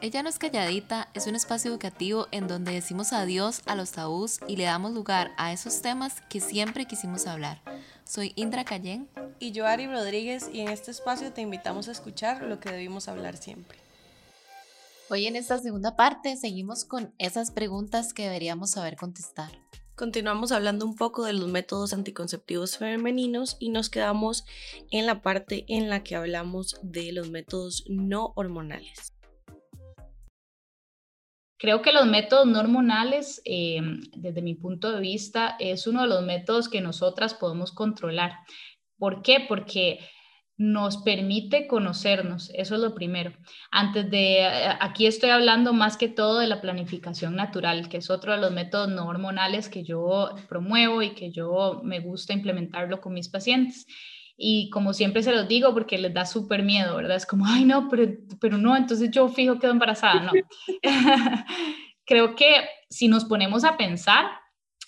Ella no es calladita, es un espacio educativo en donde decimos adiós a los tabús y le damos lugar a esos temas que siempre quisimos hablar. Soy Indra Cayén. Y yo, Ari Rodríguez, y en este espacio te invitamos a escuchar lo que debimos hablar siempre. Hoy en esta segunda parte seguimos con esas preguntas que deberíamos saber contestar. Continuamos hablando un poco de los métodos anticonceptivos femeninos y nos quedamos en la parte en la que hablamos de los métodos no hormonales. Creo que los métodos no hormonales, eh, desde mi punto de vista, es uno de los métodos que nosotras podemos controlar. ¿Por qué? Porque nos permite conocernos, eso es lo primero. Antes de, eh, aquí estoy hablando más que todo de la planificación natural, que es otro de los métodos no hormonales que yo promuevo y que yo me gusta implementarlo con mis pacientes. Y como siempre se los digo, porque les da súper miedo, ¿verdad? Es como, ay, no, pero, pero no, entonces yo fijo quedo embarazada. No. Creo que si nos ponemos a pensar,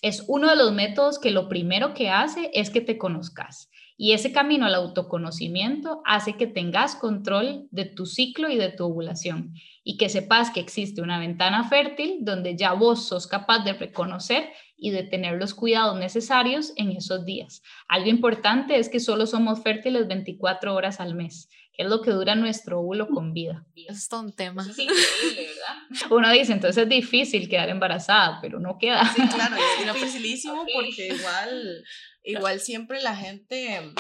es uno de los métodos que lo primero que hace es que te conozcas. Y ese camino al autoconocimiento hace que tengas control de tu ciclo y de tu ovulación y que sepas que existe una ventana fértil donde ya vos sos capaz de reconocer y de tener los cuidados necesarios en esos días. Algo importante es que solo somos fértiles 24 horas al mes, que es lo que dura nuestro óvulo con vida. Eso es todo un tema. es increíble, ¿verdad? Uno dice, entonces es difícil quedar embarazada, pero no queda. Sí, claro, es dificilísimo porque igual, igual siempre la gente...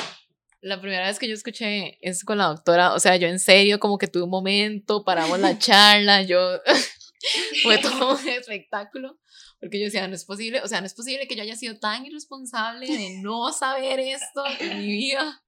La primera vez que yo escuché eso con la doctora, o sea, yo en serio como que tuve un momento, paramos la charla, yo... Fue todo un espectáculo, porque yo decía, no es posible, o sea, no es posible que yo haya sido tan irresponsable de no saber esto en mi vida.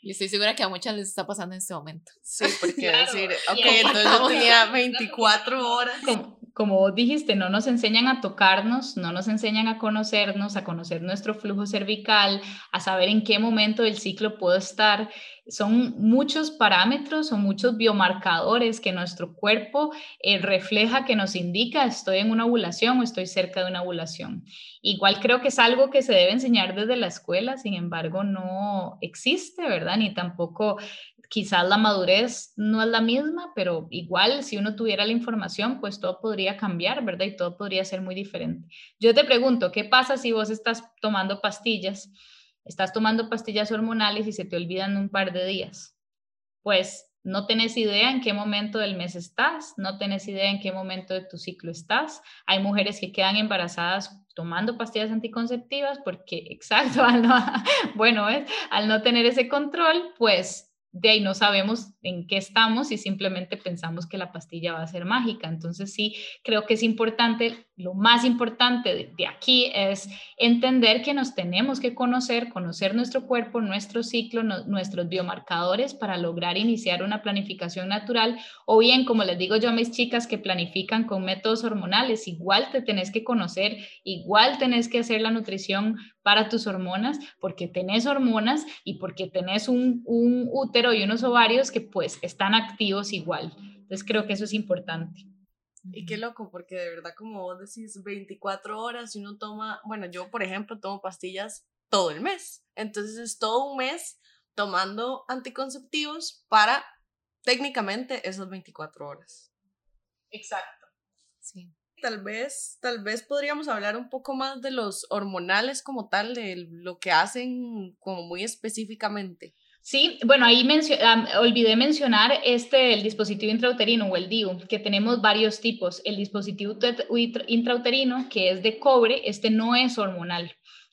Y estoy segura que a muchas les está pasando en este momento. Sí, porque decir, ok, entonces yo tenía 24 horas. Como, como vos dijiste, no nos enseñan a tocarnos, no nos enseñan a conocernos, a conocer nuestro flujo cervical, a saber en qué momento del ciclo puedo estar son muchos parámetros, son muchos biomarcadores que nuestro cuerpo eh, refleja, que nos indica estoy en una ovulación o estoy cerca de una ovulación. Igual creo que es algo que se debe enseñar desde la escuela, sin embargo no existe, ¿verdad? Ni tampoco quizás la madurez no es la misma, pero igual si uno tuviera la información, pues todo podría cambiar, ¿verdad? Y todo podría ser muy diferente. Yo te pregunto, ¿qué pasa si vos estás tomando pastillas? estás tomando pastillas hormonales y se te olvidan un par de días. Pues no tenés idea en qué momento del mes estás, no tenés idea en qué momento de tu ciclo estás. Hay mujeres que quedan embarazadas tomando pastillas anticonceptivas porque, exacto, bueno, al no tener ese control, pues de ahí no sabemos en qué estamos y simplemente pensamos que la pastilla va a ser mágica. Entonces sí, creo que es importante, lo más importante de, aquí es entender que nos tenemos que conocer, conocer nuestro cuerpo, nuestro ciclo, nuestros biomarcadores para lograr iniciar una planificación natural o bien, como les digo yo a mis chicas que planifican con métodos hormonales, igual te tenés que conocer, igual tenés que hacer la nutrición para tus hormonas, porque tenés hormonas y porque tenés un, un útero y unos ovarios que pues están activos igual. Entonces creo que eso es importante. Y qué loco, porque de verdad, como vos decís, 24 horas y uno toma, bueno, yo por ejemplo tomo pastillas todo el mes. Entonces es todo un mes tomando anticonceptivos para técnicamente esas 24 horas. Exacto. Sí tal vez, tal vez podríamos hablar un poco más de los hormonales como tal, de lo que hacen como muy específicamente. Sí, bueno, ahí olvidé mencionar este, el dispositivo intrauterino o el DIU, que tenemos varios tipos. El dispositivo intrauterino, que es de cobre, este no es hormonal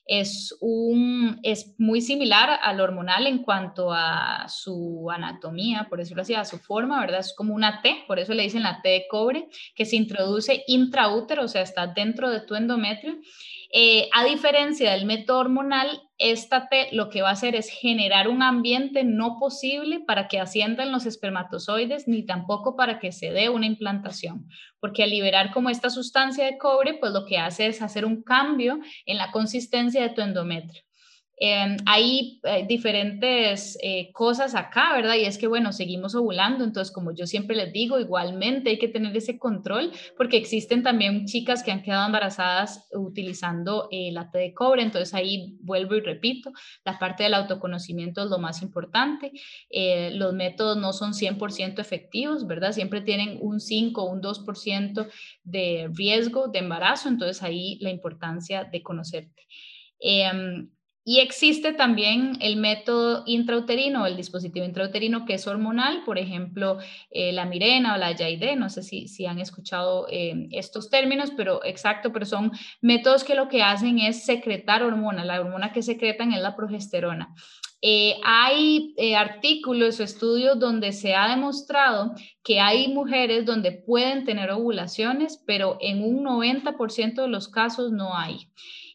es, un, es muy similar al hormonal en cuanto a su anatomía, por decirlo así, a su forma, ¿verdad? Es como una T, por eso le dicen la T de cobre, que se introduce intraútero, o sea, está dentro de tu endometrio eh, a diferencia del método hormonal, esta T lo que va a hacer es generar un ambiente no posible para que asciendan los espermatozoides ni tampoco para que se dé una implantación, porque al liberar como esta sustancia de cobre, pues lo que hace es hacer un cambio en la consistencia de tu endometrio. Em, hay eh, diferentes eh, cosas acá, ¿verdad? Y es que, bueno, seguimos ovulando, entonces, como yo siempre les digo, igualmente hay que tener ese control, porque existen también chicas que han quedado embarazadas utilizando eh, la T de cobre, entonces ahí vuelvo y repito, la parte del autoconocimiento es lo más importante, los métodos no son 100% efectivos, ¿verdad? Siempre tienen un 5 o un 2% de riesgo de embarazo, entonces ahí la importancia de conocerte. Em, y existe también el método intrauterino, el dispositivo intrauterino que es hormonal, por ejemplo, eh, la Mirena o la Yaide, no sé si, si han escuchado eh, estos términos, pero exacto, pero son métodos que lo que hacen es secretar hormona, la hormona que secretan es la progesterona. Eh, hay artículos o estudios donde se ha demostrado que hay mujeres donde pueden tener ovulaciones, pero en un 90% de los casos no hay.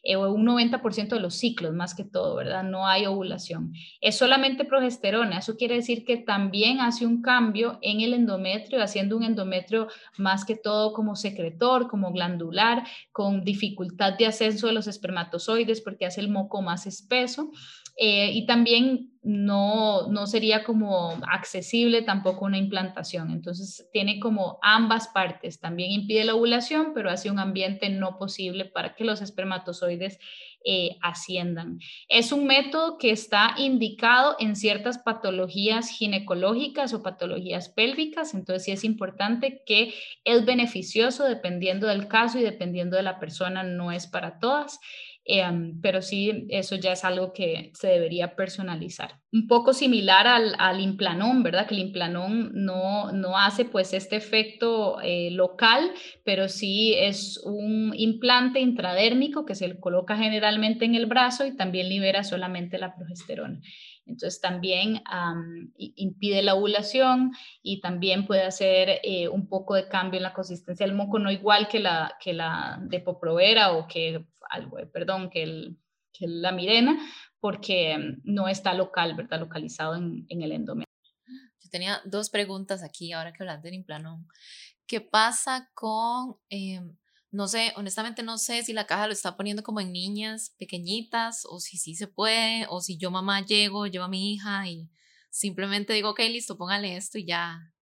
Eh, un 90% de los ciclos más que todo, ¿verdad? No hay ovulación. Es solamente progesterona, eso quiere decir que también hace un cambio en el endometrio, haciendo un endometrio más que todo como secretor, como glandular, con dificultad de ascenso de los espermatozoides porque hace el moco más espeso. Eh, y también no, no sería como accesible tampoco una implantación. Entonces tiene como ambas partes. También impide la ovulación, pero hace un ambiente no posible para que los espermatozoides eh, asciendan. Es un método que está indicado en ciertas patologías ginecológicas o patologías pélvicas, entonces sí es importante que es beneficioso dependiendo del caso y dependiendo de la persona, no es para todas. Em, pero sí, eso ya es algo que se debería personalizar. Un poco similar al, al implanón, ¿verdad? Que el implanón no, no hace pues este efecto eh, local, pero sí es un implante intradérmico que se coloca generalmente en el brazo y también libera solamente la progesterona. Entonces también impide la ovulación y también puede hacer eh, un poco de cambio en la consistencia del moco, no igual que la, que la de poprovera o que algo, perdón, que, el, que la mirena, porque no está local, ¿verdad? Localizado en, en el endometrio. Yo tenía dos preguntas aquí, ahora que hablas del implanón. ¿Qué pasa con, em, no sé, honestamente no sé si la caja lo está poniendo como en niñas pequeñitas o si sí se puede, o si yo mamá llego, llevo a mi hija y simplemente digo, ok, listo, póngale esto y ya,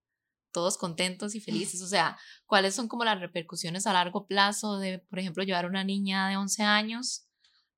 todos contentos y felices. O sea, ¿cuáles son como las repercusiones a largo plazo de, por ejemplo, llevar una niña de 11 años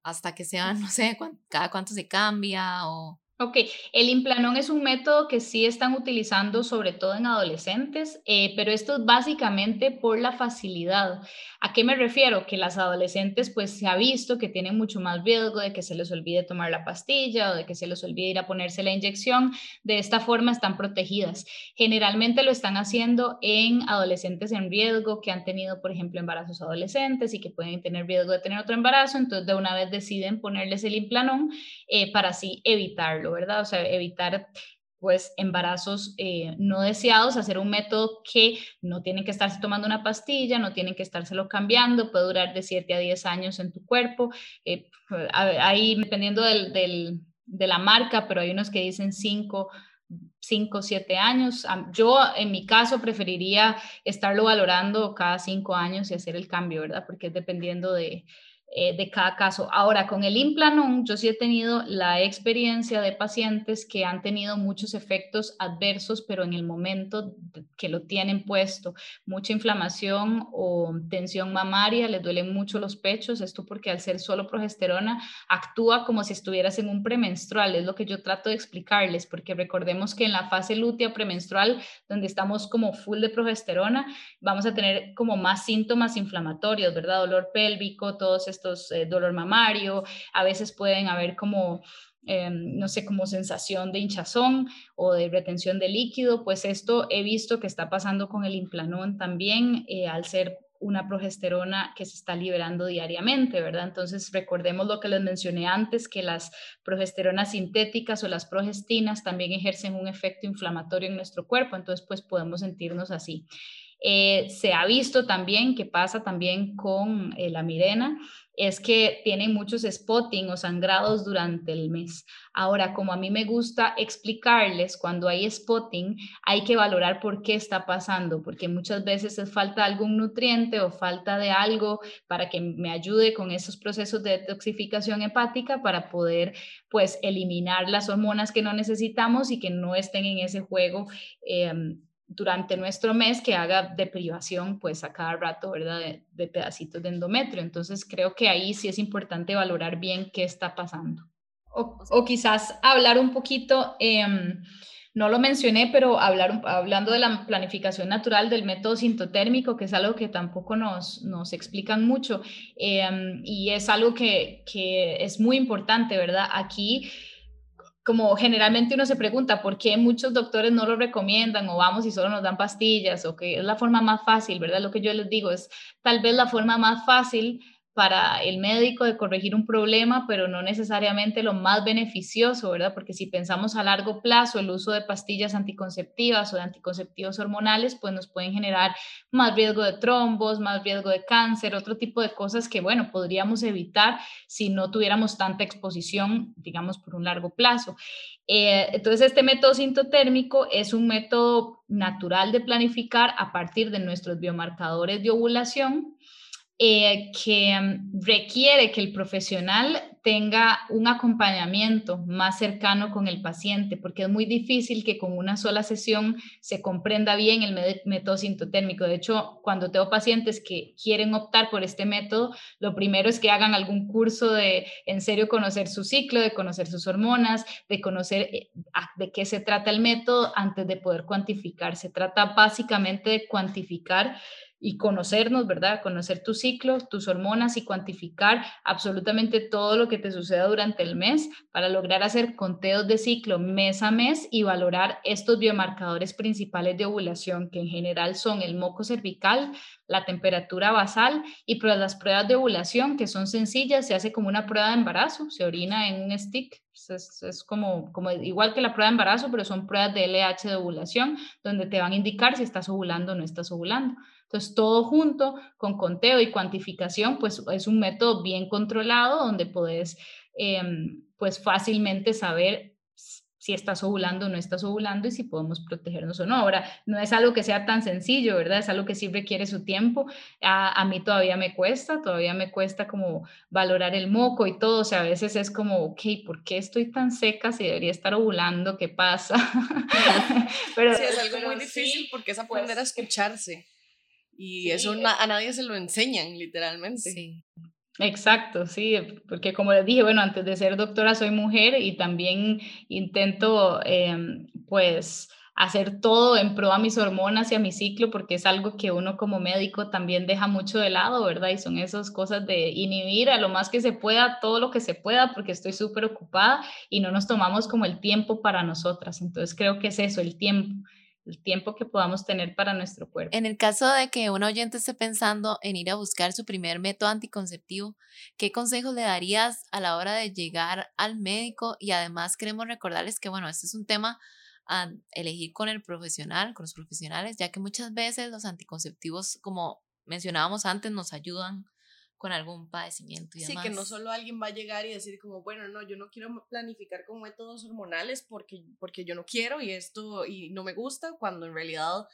hasta que sea, no sé, cada cuánto se cambia o Ok, el implanón es un método que sí están utilizando sobre todo en adolescentes, eh, pero esto es básicamente por la facilidad. ¿A qué me refiero? Que las adolescentes pues se ha visto que tienen mucho más riesgo de que se les olvide tomar la pastilla o de que se les olvide ir a ponerse la inyección. De esta forma están protegidas. Generalmente lo están haciendo en adolescentes en riesgo que han tenido, por ejemplo, embarazos adolescentes y que pueden tener riesgo de tener otro embarazo, entonces de una vez deciden ponerles el implanón eh, para así evitarlo. ¿Verdad? O sea, evitar pues embarazos eh, no deseados, hacer un método que no tienen que estarse tomando una pastilla, no tienen que estárselo cambiando, puede durar de 7 a 10 años en tu cuerpo, eh, ahí dependiendo del, de la marca, pero hay unos que dicen 5, 5, 7 años. Yo en mi caso preferiría estarlo valorando cada 5 años y hacer el cambio, ¿verdad? Porque es dependiendo de, eh, de cada caso. Ahora, con el implanón, yo sí he tenido la experiencia de pacientes que han tenido muchos efectos adversos, pero en el momento que lo tienen puesto, mucha inflamación o tensión mamaria, les duelen mucho los pechos, esto porque al ser solo progesterona actúa como si estuvieras en un premenstrual, es lo que yo trato de explicarles, porque recordemos que en la fase lútea premenstrual, donde estamos como full de progesterona, vamos a tener como más síntomas inflamatorios, ¿verdad? Dolor pélvico, todos estos eh, dolor mamario, a veces pueden haber como em, no sé, como sensación de hinchazón o de retención de líquido, pues esto he visto que está pasando con el implanón también eh, al ser una progesterona que se está liberando diariamente, ¿verdad? Entonces recordemos lo que les mencioné antes, que las progesteronas sintéticas o las progestinas también ejercen un efecto inflamatorio en nuestro cuerpo, entonces pues podemos sentirnos así. Eh, se ha visto también que pasa también con eh, la mirena es que tienen muchos spotting o sangrados durante el mes. Ahora, como a mí me gusta explicarles, cuando hay spotting, hay que valorar por qué está pasando, porque muchas veces es falta de algún nutriente o falta de algo para que me ayude con esos procesos de detoxificación hepática para poder, pues, eliminar las hormonas que no necesitamos y que no estén en ese juego. Em, durante nuestro mes que haga de privación, pues a cada rato, ¿verdad? De, pedacitos de endometrio. Entonces creo que ahí sí es importante valorar bien qué está pasando. O, quizás hablar un poquito, em, no lo mencioné, pero hablar, hablando de la planificación natural del método sintotérmico, que es algo que tampoco nos, nos explican mucho em, y es algo que, que es muy importante, ¿verdad? Aquí como generalmente uno se pregunta por qué muchos doctores no lo recomiendan o vamos y solo nos dan pastillas o que es la forma más fácil, ¿verdad? Lo que yo les digo es tal vez la forma más fácil para el médico de corregir un problema, pero no necesariamente lo más beneficioso, ¿verdad? Porque si pensamos a largo plazo, el uso de pastillas anticonceptivas o de anticonceptivos hormonales, pues nos pueden generar más riesgo de trombos, más riesgo de cáncer, otro tipo de cosas que, bueno, podríamos evitar si no tuviéramos tanta exposición, digamos, por un largo plazo. Eh, entonces, este método sintotérmico es un método natural de planificar a partir de nuestros biomarcadores de ovulación eh, que mm, requiere que el profesional tenga un acompañamiento más cercano con el paciente, porque es muy difícil que con una sola sesión se comprenda bien el método sintotérmico. De hecho, cuando tengo pacientes que quieren optar por este método, lo primero es que hagan algún curso de en serio conocer su ciclo, de conocer sus hormonas, de conocer eh, de qué se trata el método antes de poder cuantificar. Se trata básicamente de cuantificar y conocernos, ¿verdad? Conocer tu ciclo, tus hormonas y cuantificar absolutamente todo lo que te suceda durante el mes para lograr hacer conteos de ciclo mes a mes y valorar estos biomarcadores principales de ovulación, que en general son el moco cervical, la temperatura basal y las pruebas de ovulación, que son sencillas, se hace como una prueba de embarazo, se orina en un stick, es, como igual que la prueba de embarazo, pero son pruebas de LH de ovulación, donde te van a indicar si estás ovulando o no estás ovulando. Entonces, todo junto con conteo y cuantificación, pues es un método bien controlado donde puedes, em, pues fácilmente saber si estás ovulando o no estás ovulando y si podemos protegernos o no. Ahora, no es algo que sea tan sencillo, ¿verdad? Es algo que sí requiere su tiempo. A, a, mí todavía me cuesta, todavía me cuesta como valorar el moco y todo. O sea, a veces es como, ok, ¿por qué estoy tan seca si debería estar ovulando? ¿Qué pasa? pero, sí, es algo muy difícil porque es aprender pues, a escucharse. Y eso a nadie se lo enseñan, literalmente. Sí. Exacto, sí, porque como les dije, bueno, antes de ser doctora soy mujer y también intento, em, pues, hacer todo en pro a mis hormonas y a mi ciclo, porque es algo que uno como médico también deja mucho de lado, ¿verdad? Y son esas cosas de inhibir a lo más que se pueda, todo lo que se pueda, porque estoy súper ocupada y no nos tomamos como el tiempo para nosotras. Entonces creo que es eso, el tiempo el tiempo que podamos tener para nuestro cuerpo. En el caso de que un oyente esté pensando en ir a buscar su primer método anticonceptivo, ¿qué consejos le darías a la hora de llegar al médico? Y además queremos recordarles que, bueno, este es un tema a elegir con el profesional, con los profesionales, ya que muchas veces los anticonceptivos, como mencionábamos antes, nos ayudan con algún padecimiento y Sí, que no solo alguien va a llegar y decir como, bueno, no, yo no quiero planificar con métodos hormonales porque, porque yo no quiero y esto y no me gusta, cuando en realidad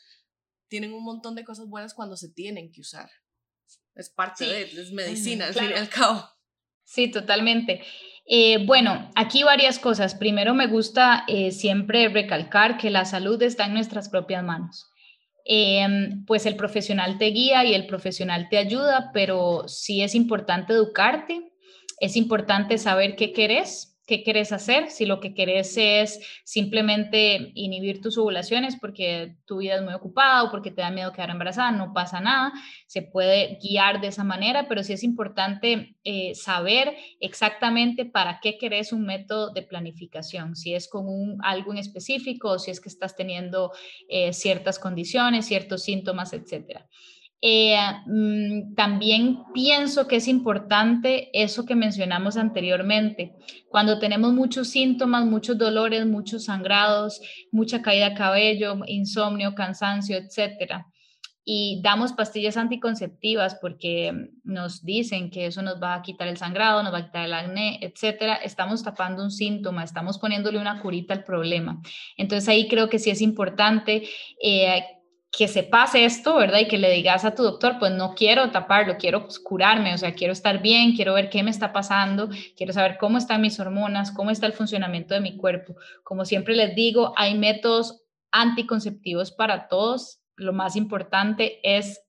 tienen un montón de cosas buenas cuando se tienen que usar. Es parte de, es medicina, al fin y al cabo. Sí, totalmente. Eh, bueno, aquí varias cosas. Primero me gusta eh, siempre recalcar que la salud está en nuestras propias manos. Em, pues el profesional te guía y el profesional te ayuda, pero sí es importante educarte, es importante saber qué querés qué querés hacer, si lo que querés es simplemente inhibir tus ovulaciones porque tu vida es muy ocupada o porque te da miedo quedar embarazada, no pasa nada, se puede guiar de esa manera, pero sí es importante eh, saber exactamente para qué querés un método de planificación, si es con un, algo en específico o si es que estás teniendo eh, ciertas condiciones, ciertos síntomas, etcétera. Eh, mm, también pienso que es importante eso que mencionamos anteriormente. Cuando tenemos muchos síntomas, muchos dolores, muchos sangrados, mucha caída de cabello, insomnio, cansancio, etcétera. y damos pastillas anticonceptivas porque nos dicen que eso nos va a quitar el sangrado, nos va a quitar el acné, etcétera, estamos tapando un síntoma, estamos poniéndole una curita al problema. Entonces ahí creo que sí es importante eh, que se pase esto, ¿verdad? Y que le digas a tu doctor, pues no quiero taparlo, quiero curarme, o sea, quiero estar bien, quiero ver qué me está pasando, quiero saber cómo están mis hormonas, cómo está el funcionamiento de mi cuerpo. Como siempre les digo, hay métodos anticonceptivos para todos. Lo más importante es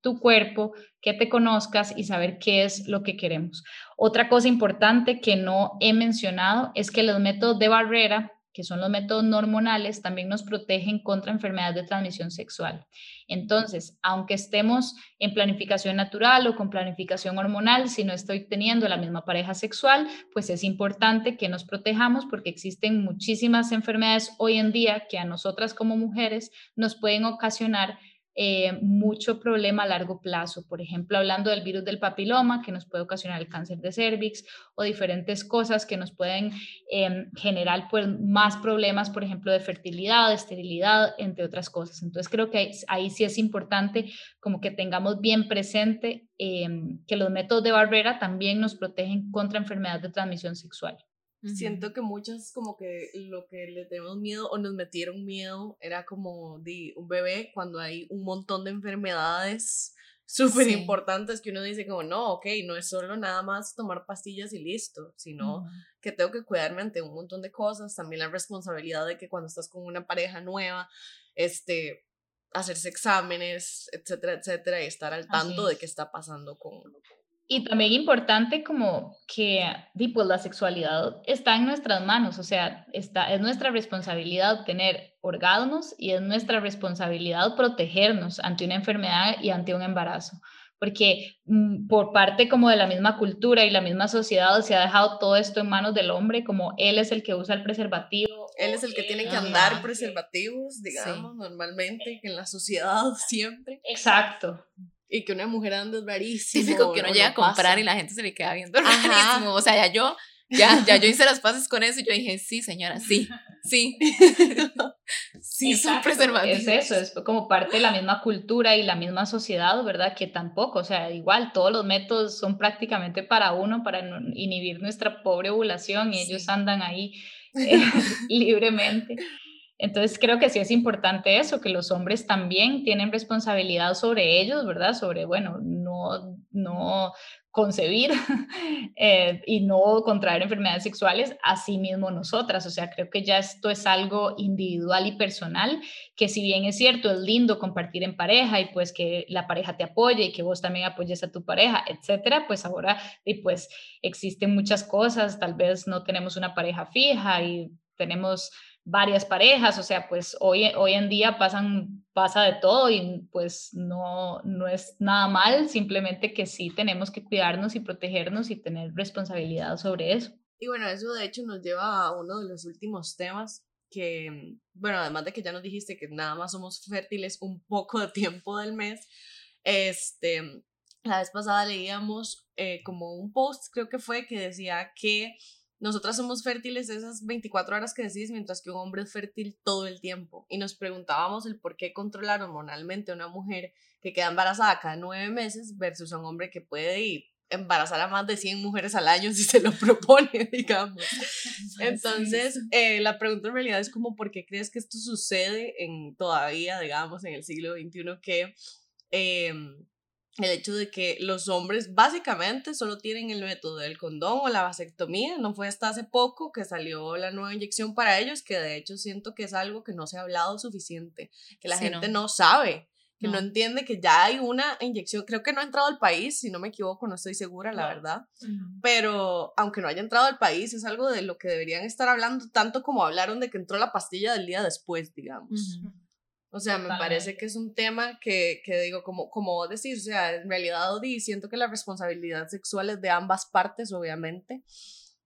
tu cuerpo, que te conozcas y saber qué es lo que queremos. Otra cosa importante que no he mencionado es que los métodos de barrera que son los métodos hormonales, también nos protegen contra enfermedades de transmisión sexual. Entonces, aunque estemos en planificación natural o con planificación hormonal, si no estoy teniendo la misma pareja sexual, pues es importante que nos protejamos porque existen muchísimas enfermedades hoy en día que a nosotras como mujeres nos pueden ocasionar eh, mucho problema a largo plazo. Por ejemplo, hablando del virus del papiloma, que nos puede ocasionar el cáncer de cervix o diferentes cosas que nos pueden em, generar pues, más problemas, por ejemplo, de fertilidad, de esterilidad, entre otras cosas. Entonces, creo que ahí, sí es importante como que tengamos bien presente em, que los métodos de barrera también nos protegen contra enfermedades de transmisión sexual. Siento que muchas como que lo que le tenemos miedo o nos metieron miedo era como de un bebé cuando hay un montón de enfermedades súper importantes que uno dice como no, ok, no es solo nada más tomar pastillas y listo, sino que tengo que cuidarme ante un montón de cosas, también la responsabilidad de que cuando estás con una pareja nueva, este, hacerse exámenes, etcétera, etcétera, y estar al tanto de qué está pasando con, y también importante como que pues, la sexualidad está en nuestras manos, o sea, está, es nuestra responsabilidad tener orgasmos y es nuestra responsabilidad protegernos ante una enfermedad y ante un embarazo, porque mm, por parte como de la misma cultura y la misma sociedad se ha dejado todo esto en manos del hombre, como él es el que usa el preservativo. Él es el que tiene que andar preservativos, digamos, normalmente, en la sociedad siempre. Exacto y que una mujer anda es rarísimo. Típico que uno llega a comprar y la gente se le queda viendo rarísimo. O sea, ya yo, ya, ya yo hice las pases con eso y yo dije, sí, señora, sí, sí. sí, es un preservativo. Es eso, es como parte de la misma cultura y la misma sociedad, ¿verdad? Que tampoco, o sea, igual todos los métodos son prácticamente para uno, para inhibir nuestra pobre ovulación y ellos andan ahí eh, libremente. Entonces creo que sí es importante eso, que los hombres también tienen responsabilidad sobre ellos, ¿verdad? Sobre, bueno, no, no concebir eh, y no contraer enfermedades sexuales, así mismo nosotras. O sea, creo que ya esto es algo individual y personal, que si bien es cierto, es lindo compartir en pareja y pues que la pareja te apoye y que vos también apoyes a tu pareja, etcétera, pues ahora y pues existen muchas cosas, tal vez no tenemos una pareja fija y tenemos varias parejas, o sea, pues hoy, hoy en día pasan, pasa de todo y pues no, no es nada mal, simplemente que sí tenemos que cuidarnos y protegernos y tener responsabilidad sobre eso. Y bueno, eso de hecho nos lleva a uno de los últimos temas que, bueno, además de que ya nos dijiste que nada más somos fértiles un poco de tiempo del mes, este, la vez pasada leíamos eh, como un post, creo que fue, que decía que nosotras somos fértiles esas 24 horas que decís, mientras que un hombre es fértil todo el tiempo. Y nos preguntábamos el por qué controlar hormonalmente a una mujer que queda embarazada cada nueve meses versus a un hombre que puede embarazar a más de 100 mujeres al año si se lo propone, digamos. Entonces, eh, la pregunta en realidad es como, ¿por qué crees que esto sucede en todavía, digamos, en el siglo XXI que... Eh, el hecho de que los hombres básicamente solo tienen el método del condón o la vasectomía. No fue hasta hace poco que salió la nueva inyección para ellos, que de hecho siento que es algo que no se ha hablado suficiente, que la gente no. sabe, que no. entiende que ya hay una inyección. Creo que no ha entrado al país, si no me equivoco, no estoy segura, la verdad. Pero aunque no haya entrado al país, es algo de lo que deberían estar hablando, tanto como hablaron de que entró la pastilla del día después, digamos. O sea, me parece que es un tema que, que digo, como, como vos decís, o sea, en realidad siento que la responsabilidad sexual es de ambas partes, obviamente,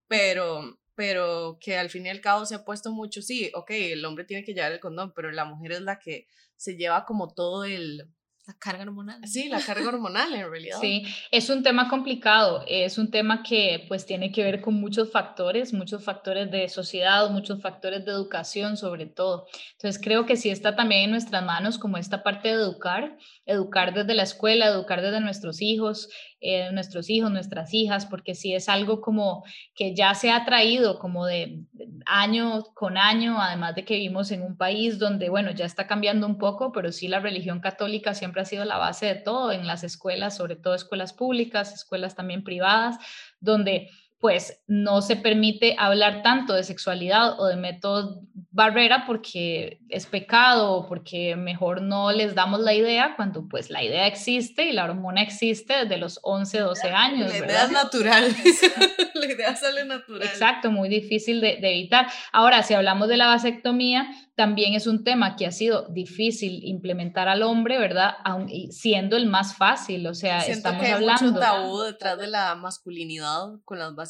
pero, pero que al fin y al cabo se ha puesto mucho, sí, ok, el hombre tiene que llevar el condón, pero la mujer es la que se lleva como todo el, La carga hormonal. Sí, la carga hormonal en realidad. Sí, es un tema complicado, es un tema que pues tiene que ver con muchos factores, muchos factores de sociedad, muchos factores de educación sobre todo. Entonces creo que sí está también en nuestras manos como esta parte de educar, educar desde la escuela, educar desde nuestros hijos, eh, nuestros hijos, nuestras hijas, porque sí es algo como que ya se ha traído como de año con año, además de que vivimos en un país donde, bueno, ya está cambiando un poco, pero sí la religión católica siempre ha sido la base de todo en las escuelas, sobre todo escuelas públicas, escuelas también privadas, donde pues no se permite hablar tanto de sexualidad o de métodos barrera porque es pecado o porque mejor no les damos la idea cuando pues la idea existe y la hormona existe desde los 11, 12 años. La idea es natural, la idea sale natural. Exacto, muy difícil de, de evitar. Ahora, si hablamos de la vasectomía, también es un tema que ha sido difícil implementar al hombre, ¿verdad? Aun, siendo el más fácil, o sea, Siento estamos que hay hablando. mucho tabú detrás de la masculinidad con las vasectomías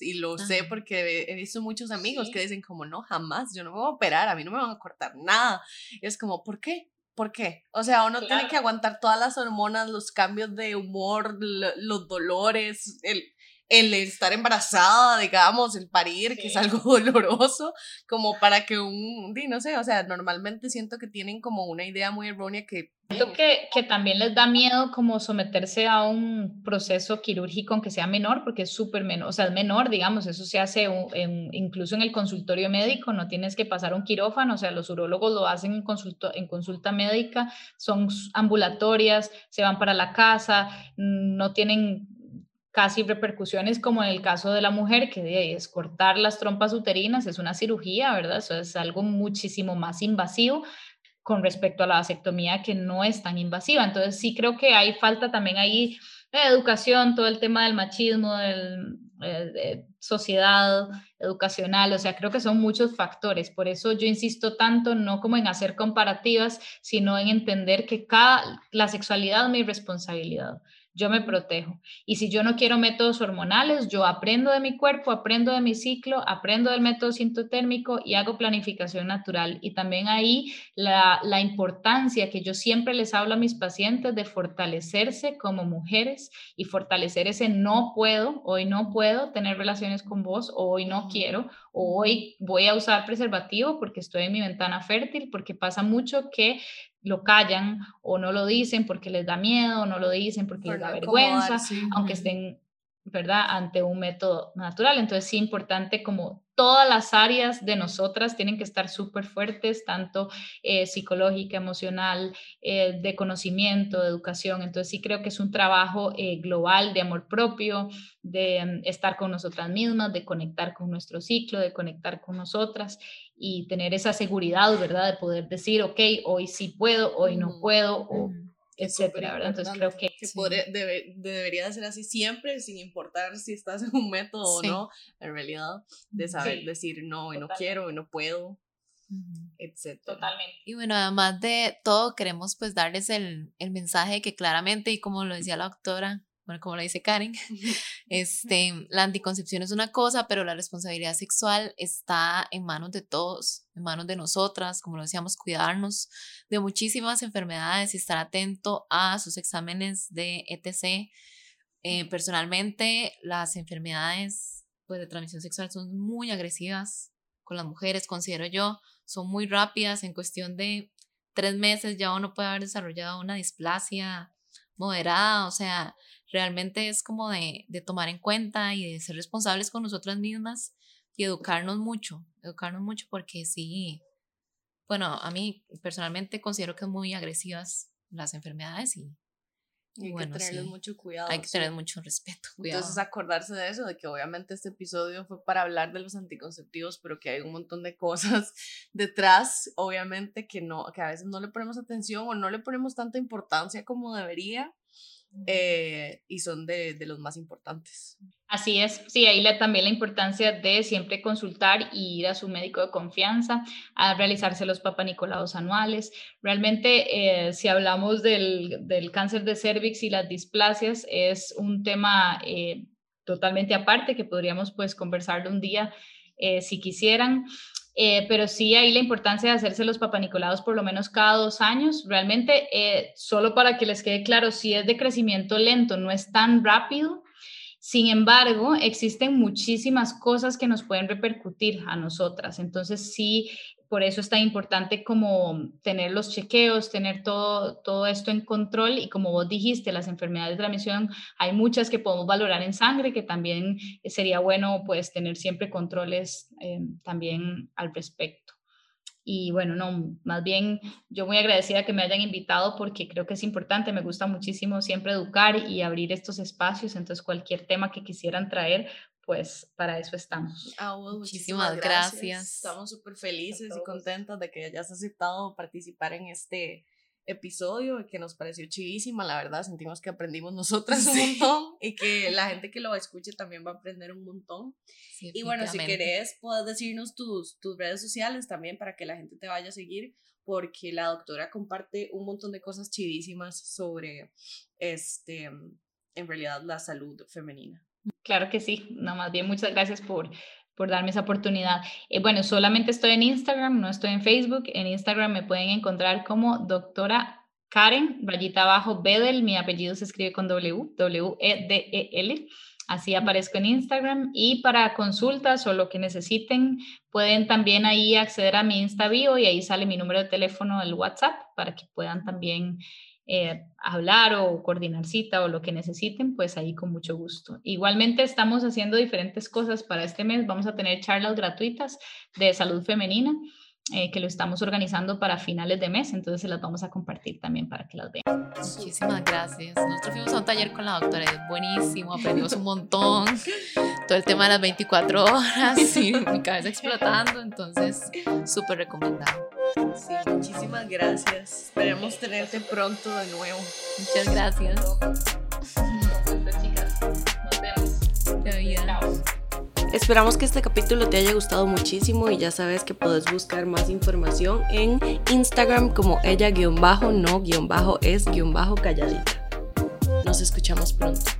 y lo sé porque he visto muchos amigos Sí. que dicen como, no, jamás, yo no me voy a operar, a mí no me van a cortar nada. Y es como, ¿por qué? ¿Por qué? O sea, uno tiene que aguantar todas las hormonas, los cambios de humor, lo- los dolores, el, el estar embarazada, digamos, el parir, que es Sí. algo doloroso, como para que un, no sé, o sea, normalmente siento que tienen como una idea muy errónea que Siento que, que también les da miedo como someterse a un proceso quirúrgico aunque sea menor, porque es súper menor, o sea, es menor, digamos, eso se hace un- en- incluso en el consultorio médico, no tienes que pasar un quirófano, o sea, los urólogos lo hacen en, consulto, en consulta médica, son ambulatorias, se van para la casa, mm, no tienen casi repercusiones como en el caso de la mujer, que es cortar las trompas uterinas, es una cirugía, ¿verdad? Eso es algo muchísimo más invasivo con respecto a la vasectomía que no es tan invasiva. Entonces sí creo que hay falta también ahí de educación, todo el tema del machismo, del, eh, de sociedad educacional, o sea, creo que son muchos factores. Por eso yo insisto tanto no como en hacer comparativas, sino en entender que cada, la sexualidad es mi responsabilidad. Yo me protejo. Y si yo no quiero métodos hormonales, yo aprendo de mi cuerpo, aprendo de mi ciclo, aprendo del método sintotérmico y hago planificación natural. Y también ahí la, la, importancia que yo siempre les hablo a mis pacientes de fortalecerse como mujeres y fortalecer ese no puedo, hoy no puedo tener relaciones con vos, o hoy no quiero, o hoy voy a usar preservativo porque estoy en mi ventana fértil, porque pasa mucho que lo callan o no lo dicen porque les da miedo, o no lo dicen porque Por les da vergüenza, sí. aunque estén, ¿verdad?, ante un método natural. Entonces, sí, importante como todas las áreas de nosotras tienen que estar súper fuertes, tanto eh, psicológica, emocional, eh, de conocimiento, de educación. Entonces, sí creo que es un trabajo eh, global de amor propio, de um, estar con nosotras mismas, de conectar con nuestro ciclo, de conectar con nosotras y tener esa seguridad, ¿verdad? De poder decir, ok, hoy sí puedo, hoy no puedo, o etcétera, ¿verdad? Entonces creo que... que sí. podría, debe, debería de ser así siempre, sin importar si estás en un método sí. o no, en realidad, de saber sí. decir no, y no quiero, y no puedo, uh -huh. etcétera. Totalmente. Y bueno, además de todo, queremos pues darles el, el mensaje que claramente, y como lo decía la doctora, bueno, como lo dice Karen, este, la anticoncepción es una cosa, pero la responsabilidad sexual está en manos de todos, en manos de nosotras, como lo decíamos, cuidarnos de muchísimas enfermedades y estar atento a sus exámenes de ETC. Eh, personalmente, las enfermedades pues, de transmisión sexual son muy agresivas con las mujeres, considero yo, son muy rápidas, en cuestión de tres meses ya uno puede haber desarrollado una displasia moderada, o sea, realmente es como de, de, tomar en cuenta y de ser responsables con nosotras mismas y educarnos mucho, educarnos mucho porque sí, bueno, a mí personalmente considero que es muy agresivas las enfermedades y, y hay bueno, que tenerles sí, mucho cuidado. Hay que tener sí. mucho respeto. Cuidado. Entonces acordarse de eso, de que obviamente este episodio fue para hablar de los anticonceptivos, pero que hay un montón de cosas detrás, obviamente que no, que a veces no le ponemos atención o no le ponemos tanta importancia como debería. Eh, y son de, de, los más importantes. Así es, sí, ahí la, también la importancia de siempre consultar y ir a su médico de confianza, a realizarse los papanicolados anuales. Realmente, eh, si hablamos del, del, cáncer de cervix y las displasias, es un tema eh, totalmente aparte que podríamos pues conversarlo un día eh, si quisieran Eh, pero sí hay la importancia de hacerse los papanicolados por lo menos cada dos años. Realmente, eh, solo para que les quede claro, si es de crecimiento lento, no es tan rápido. Sin embargo, existen muchísimas cosas que nos pueden repercutir a nosotras. Entonces, sí, por eso es tan importante como tener los chequeos, tener todo, todo esto en control. Y como vos dijiste, las enfermedades de transmisión, hay muchas que podemos valorar en sangre, que también sería bueno pues tener siempre controles eh, también al respecto. Y bueno, no, más bien yo muy agradecida que me hayan invitado porque creo que es importante, me gusta muchísimo siempre educar y abrir estos espacios, entonces cualquier tema que quisieran traer, pues para eso estamos. Ah, muchísimas, gracias. Estamos súper felices y contentas de que hayas aceptado participar en este episodio que nos pareció chivísima, la verdad, sentimos que aprendimos nosotras un montón y que la gente que lo escuche también va a aprender un montón. y bueno, si querés, puedes decirnos tus, tus redes sociales también para que la gente te vaya a seguir, porque la doctora comparte un montón de cosas chivísimas sobre, este, en realidad, la salud femenina. Claro que sí, no, más bien muchas gracias por, por darme esa oportunidad. Eh, bueno, solamente estoy en Instagram, no estoy en Facebook. En Instagram me pueden encontrar como doctora Karen, rayita abajo, Bedel, mi apellido se escribe con W, W-E-D-E-L. Así aparezco en Instagram y para consultas o lo que necesiten pueden también ahí acceder a mi Insta bio y ahí sale mi número de teléfono, el WhatsApp, para que puedan también eh, hablar o coordinar cita o lo que necesiten, pues ahí con mucho gusto. Igualmente estamos haciendo diferentes cosas para este mes. Vamos a tener charlas gratuitas de salud femenina. Eh, que lo estamos organizando para finales de mes, entonces se las vamos a compartir también para que las vean. Muchísimas gracias. Nosotros fuimos a un taller con la doctora, es buenísimo, aprendimos un montón, todo el tema de las 24 horas y mi cabeza explotando, entonces súper recomendado. Sí, muchísimas gracias. Esperemos tenerte pronto de nuevo. Muchas gracias. Esperamos que este capítulo te haya gustado muchísimo y ya sabes que puedes buscar más información en Instagram como ella-no-es-calladita. Nos escuchamos pronto.